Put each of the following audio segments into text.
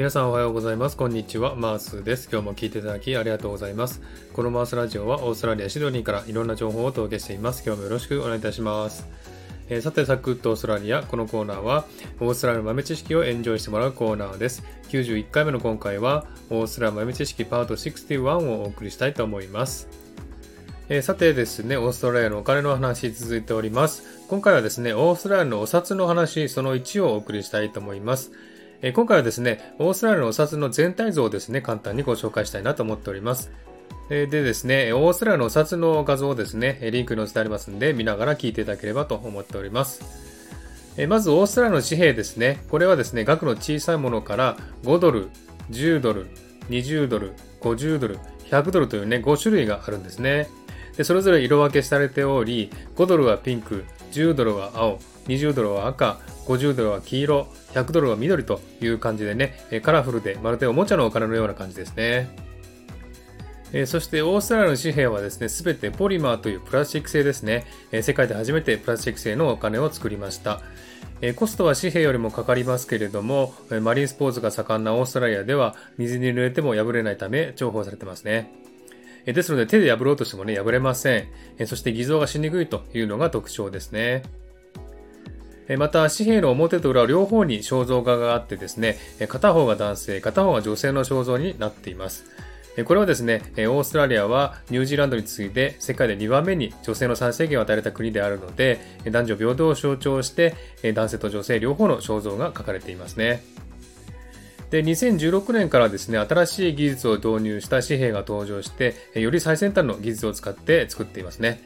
皆さんおはようございます。こんにちは。マースです。今日も聞いていただきありがとうございます。このマースラジオはオーストラリア・シドニーからいろんな情報をお届けしています。今日もよろしくお願いいたします。えー、さて、サクッとオーストラリア。このコーナーは、オーストラリアの豆知識をエンジョイしてもらうコーナーです。91回目の今回は、オーストラリア豆知識パート61をお送りしたいと思います。えー、さてですね、オーストラリアのお金の話続いております。今回はですね、オーストラリアのお札の話、その1をお送りしたいと思います。え、今回はですね、オーストラリアのお札の全体像をですね、簡単にご紹介したいなと思っております。え、でですね、オーストラリアのお札の画像をですね、リンクに載せてありますんで、見ながら聞いていただければと思っております。えまず、オーストラリアの紙幣ですね。これはですね、額の小さいものから5ドル、10ドル、20ドル、50ドル、100ドルというね、5種類があるんですね。でそれぞれ色分けされており、5ドルはピンク、10ドルは青、20ドルは赤、50ドルは黄色、100ドルは緑という感じでね、カラフルでまるでおもちゃのお金のような感じですね。えそしてオーストラリアの紙幣はですね、すべてポリマーというプラスチック製ですね、え世界で初めてプラスチック製のお金を作りました。えコストは紙幣よりもかかりますけれども、マリンスポーツが盛んなオーストラリアでは水に濡れても破れないため重宝されてますね。ですので手で破ろうとしてもね、破れません。そして偽造がしにくいというのが特徴ですね。また、紙幣の表と裏両方に肖像画があってですね、片方が男性、片方が女性の肖像になっています。これはですね、オーストラリアはニュージーランドに次いで世界で2番目に女性の参政権を与えた国であるので、男女平等を象徴して、男性と女性両方の肖像が書かれていますね。で、2016年からですね、新しい技術を導入した紙幣が登場して、より最先端の技術を使って作っていますね。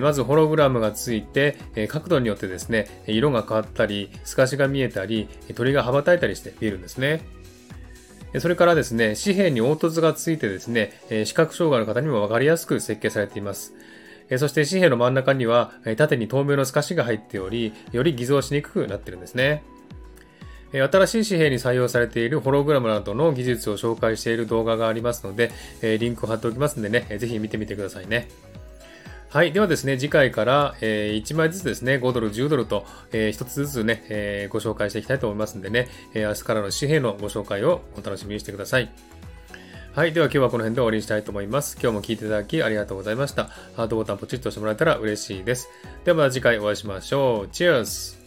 まずホログラムがついて、角度によってですね、色が変わったり、透かしが見えたり、鳥が羽ばたいたりして見えるんですね。それからですね、紙幣に凹凸がついてですね、視覚障害の方にもわかりやすく設計されています。そして紙幣の真ん中には縦に透明の透かしが入っており、より偽造しにくくなってるんですね。新しい紙幣に採用されているホログラムなどの技術を紹介している動画がありますので、リンクを貼っておきますのでね、ぜひ見てみてくださいね。はい。ではですね、次回から、え、1枚ずつですね、5ドル、10ドルと、え、1つずつね、え、ご紹介していきたいと思いますんでね、え、明日からの紙幣のご紹介をお楽しみにしてください。はい。では今日はこの辺で終わりにしたいと思います。今日も聞いていただきありがとうございました。ハートボタンポチッと押してもらえたら嬉しいです。ではまた次回お会いしましょう。チェアス